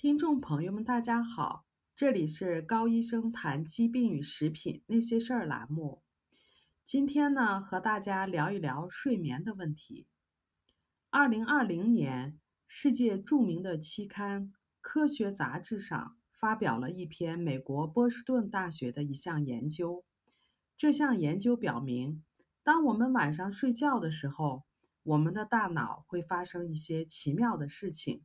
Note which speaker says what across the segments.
Speaker 1: 听众朋友们，大家好，这里是高医生谈疾病与食品那些事儿栏目。今天呢，和大家聊一聊睡眠的问题。二零二零年，世界著名的期刊《科学》杂志上发表了一篇美国波士顿大学的一项研究。这项研究表明，当我们晚上睡觉的时候，我们的大脑会发生一些奇妙的事情。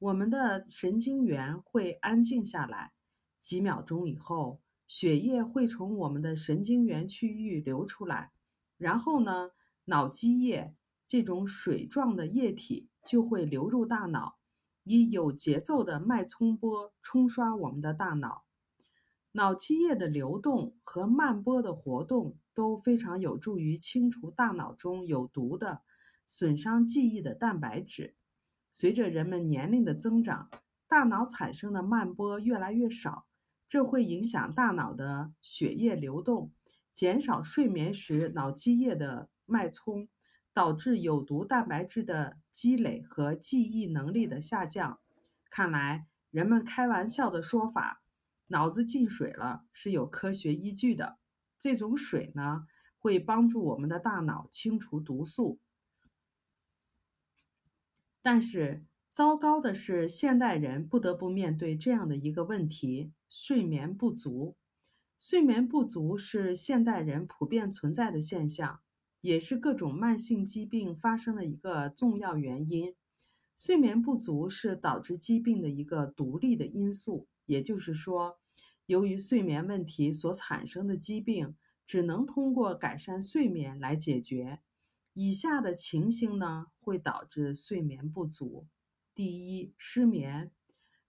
Speaker 1: 我们的神经元会安静下来，几秒钟以后，血液会从我们的神经元区域流出来，然后呢，脑积液这种水状的液体就会流入大脑，以有节奏的脉冲波冲刷我们的大脑。脑积液的流动和慢波的活动都非常有助于清除大脑中有毒的、损伤记忆的蛋白质。随着人们年龄的增长，大脑产生的慢波越来越少，这会影响大脑的血液流动，减少睡眠时脑积液的脉冲，导致有毒蛋白质的积累和记忆能力的下降。看来，人们开玩笑的说法“脑子进水了”是有科学依据的。这种水呢，会帮助我们的大脑清除毒素。但是糟糕的是，现代人不得不面对这样的一个问题：睡眠不足。睡眠不足是现代人普遍存在的现象，也是各种慢性疾病发生的一个重要原因。睡眠不足是导致疾病的一个独立的因素，也就是说，由于睡眠问题所产生的疾病，只能通过改善睡眠来解决。以下的情形呢，会导致睡眠不足。第一，失眠，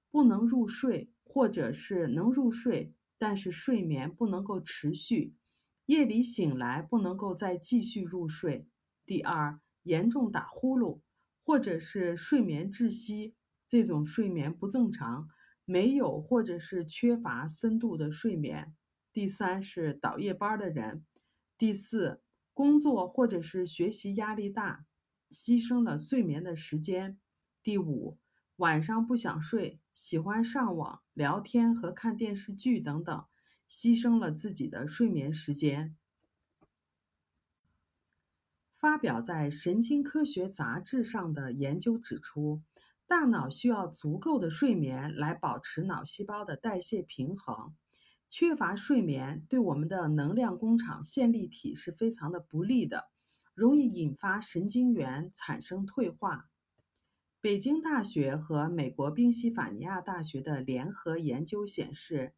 Speaker 1: 不能入睡，或者是能入睡，但是睡眠不能够持续，夜里醒来不能够再继续入睡。第二，严重打呼噜，或者是睡眠窒息，这种睡眠不正常，没有或者是缺乏深度的睡眠。第三是倒夜班的人。第四。工作或者是学习压力大，牺牲了睡眠的时间。第五，晚上不想睡，喜欢上网聊天和看电视剧等等，牺牲了自己的睡眠时间。发表在《神经科学》杂志上的研究指出，大脑需要足够的睡眠来保持脑细胞的代谢平衡。缺乏睡眠对我们的能量工厂线粒体是非常的不利的，容易引发神经元产生退化。北京大学和美国宾夕法尼亚大学的联合研究显示，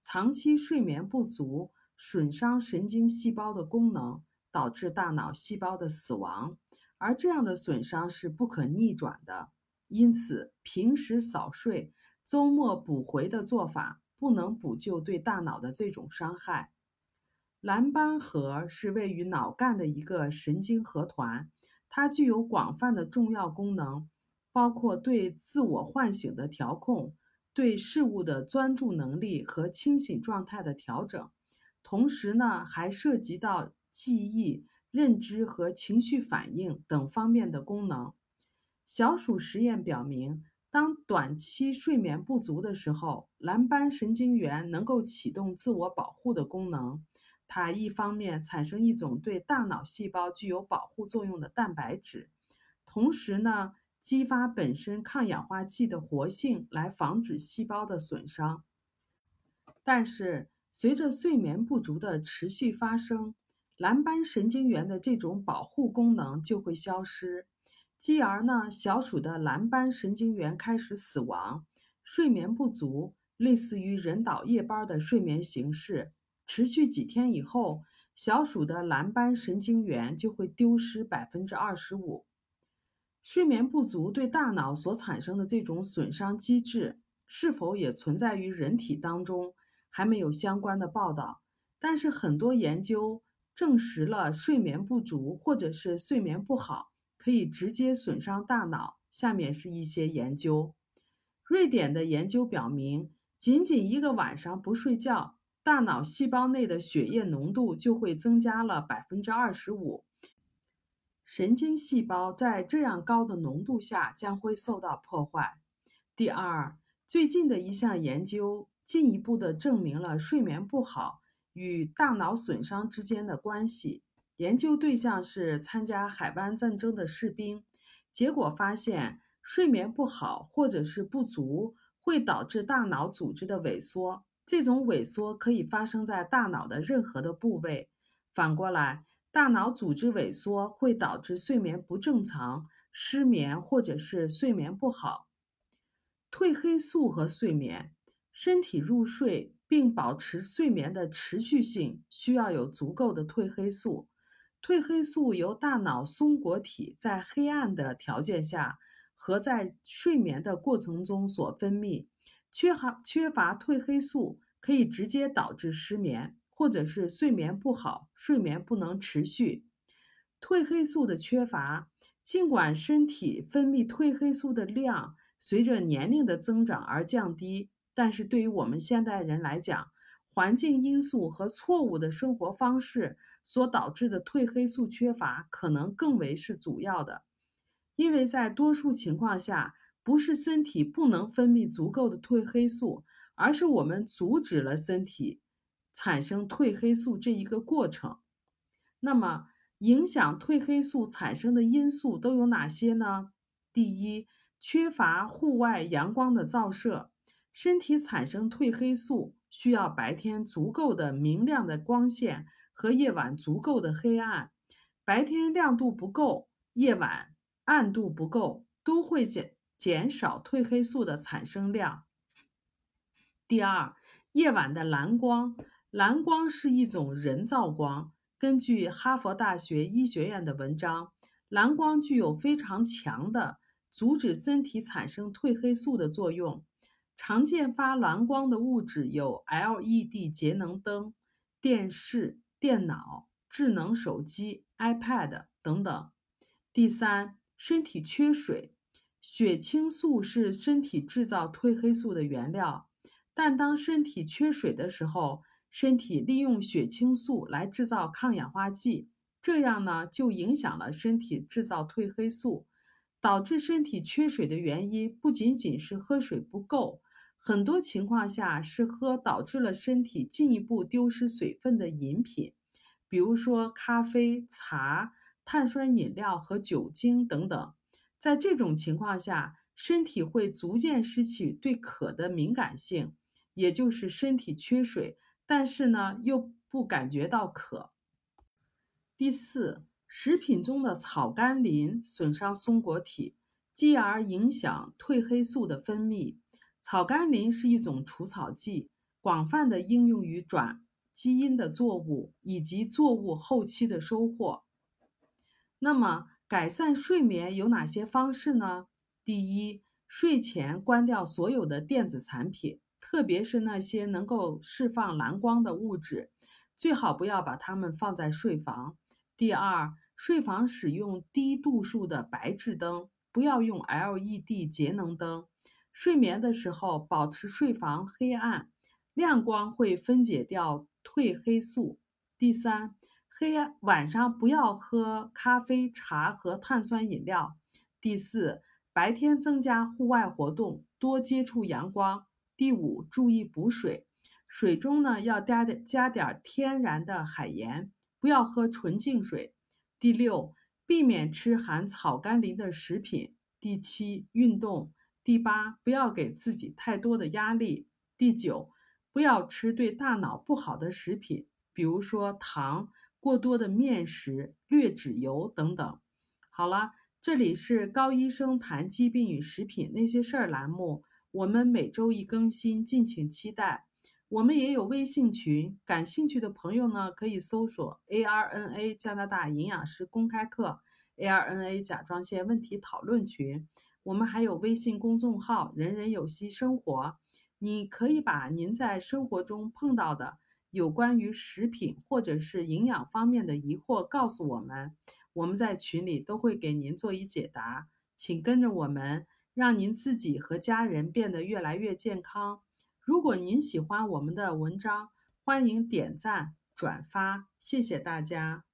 Speaker 1: 长期睡眠不足损伤神经细胞的功能，导致大脑细胞的死亡，而这样的损伤是不可逆转的。因此，平时少睡，周末补回的做法。不能补救对大脑的这种伤害。蓝斑核是位于脑干的一个神经核团，它具有广泛的重要功能，包括对自我唤醒的调控、对事物的专注能力和清醒状态的调整，同时呢，还涉及到记忆、认知和情绪反应等方面的功能。小鼠实验表明。当短期睡眠不足的时候，蓝斑神经元能够启动自我保护的功能。它一方面产生一种对大脑细胞具有保护作用的蛋白质，同时呢，激发本身抗氧化剂的活性来防止细胞的损伤。但是，随着睡眠不足的持续发生，蓝斑神经元的这种保护功能就会消失。继而呢，小鼠的蓝斑神经元开始死亡，睡眠不足，类似于人倒夜班的睡眠形式，持续几天以后，小鼠的蓝斑神经元就会丢失百分之二十五。睡眠不足对大脑所产生的这种损伤机制，是否也存在于人体当中，还没有相关的报道。但是很多研究证实了睡眠不足或者是睡眠不好。可以直接损伤大脑。下面是一些研究。瑞典的研究表明，仅仅一个晚上不睡觉，大脑细胞内的血液浓度就会增加了百分之二十五。神经细胞在这样高的浓度下将会受到破坏。第二，最近的一项研究进一步的证明了睡眠不好与大脑损伤之间的关系。研究对象是参加海湾战争的士兵，结果发现睡眠不好或者是不足会导致大脑组织的萎缩。这种萎缩可以发生在大脑的任何的部位。反过来，大脑组织萎缩会导致睡眠不正常、失眠或者是睡眠不好。褪黑素和睡眠，身体入睡并保持睡眠的持续性需要有足够的褪黑素。褪黑素由大脑松果体在黑暗的条件下和在睡眠的过程中所分泌。缺乏缺乏褪黑素可以直接导致失眠，或者是睡眠不好，睡眠不能持续。褪黑素的缺乏，尽管身体分泌褪黑素的量随着年龄的增长而降低，但是对于我们现代人来讲，环境因素和错误的生活方式所导致的褪黑素缺乏，可能更为是主要的，因为在多数情况下。不是身体不能分泌足够的褪黑素，而是我们阻止了身体产生褪黑素这一个过程。那么，影响褪黑素产生的因素都有哪些呢？第一，缺乏户外阳光的照射。身体产生褪黑素需要白天足够的明亮的光线和夜晚足够的黑暗。白天亮度不够，夜晚暗度不够，都会减。减少褪黑素的产生量。第二，夜晚的蓝光，蓝光是一种人造光。根据哈佛大学医学院的文章，蓝光具有非常强的阻止身体产生褪黑素的作用。常见发蓝光的物质有 LED 节能灯、电视、电脑、智能手机、iPad 等等。第三，身体缺水。血清素是身体制造褪黑素的原料，但当身体缺水的时候，身体利用血清素来制造抗氧化剂，这样呢就影响了身体制造褪黑素。导致身体缺水的原因不仅仅是喝水不够，很多情况下是喝导致了身体进一步丢失水分的饮品，比如说咖啡、茶、碳酸饮料和酒精等等。在这种情况下，身体会逐渐失去对渴的敏感性，也就是身体缺水，但是呢又不感觉到渴。第四，食品中的草甘膦损伤松果体，继而影响褪黑素的分泌。草甘膦是一种除草剂，广泛的应用于转基因的作物以及作物后期的收获。那么。改善睡眠有哪些方式呢？第一，睡前关掉所有的电子产品，特别是那些能够释放蓝光的物质，最好不要把它们放在睡房。第二，睡房使用低度数的白炽灯，不要用 LED 节能灯。睡眠的时候保持睡房黑暗，亮光会分解掉褪黑素。第三。黑晚上不要喝咖啡、茶和碳酸饮料。第四，白天增加户外活动，多接触阳光。第五，注意补水，水中呢要加点加点天然的海盐，不要喝纯净水。第六，避免吃含草甘膦的食品。第七，运动。第八，不要给自己太多的压力。第九，不要吃对大脑不好的食品，比如说糖。过多的面食、劣质油等等。好了，这里是高医生谈疾病与食品那些事儿栏目，我们每周一更新，敬请期待。我们也有微信群，感兴趣的朋友呢可以搜索 ARNA 加拿大营养师公开课、ARNA 甲状腺问题讨论群。我们还有微信公众号“人人有希生活”，你可以把您在生活中碰到的。有关于食品或者是营养方面的疑惑，告诉我们，我们在群里都会给您做一解答。请跟着我们，让您自己和家人变得越来越健康。如果您喜欢我们的文章，欢迎点赞转发，谢谢大家。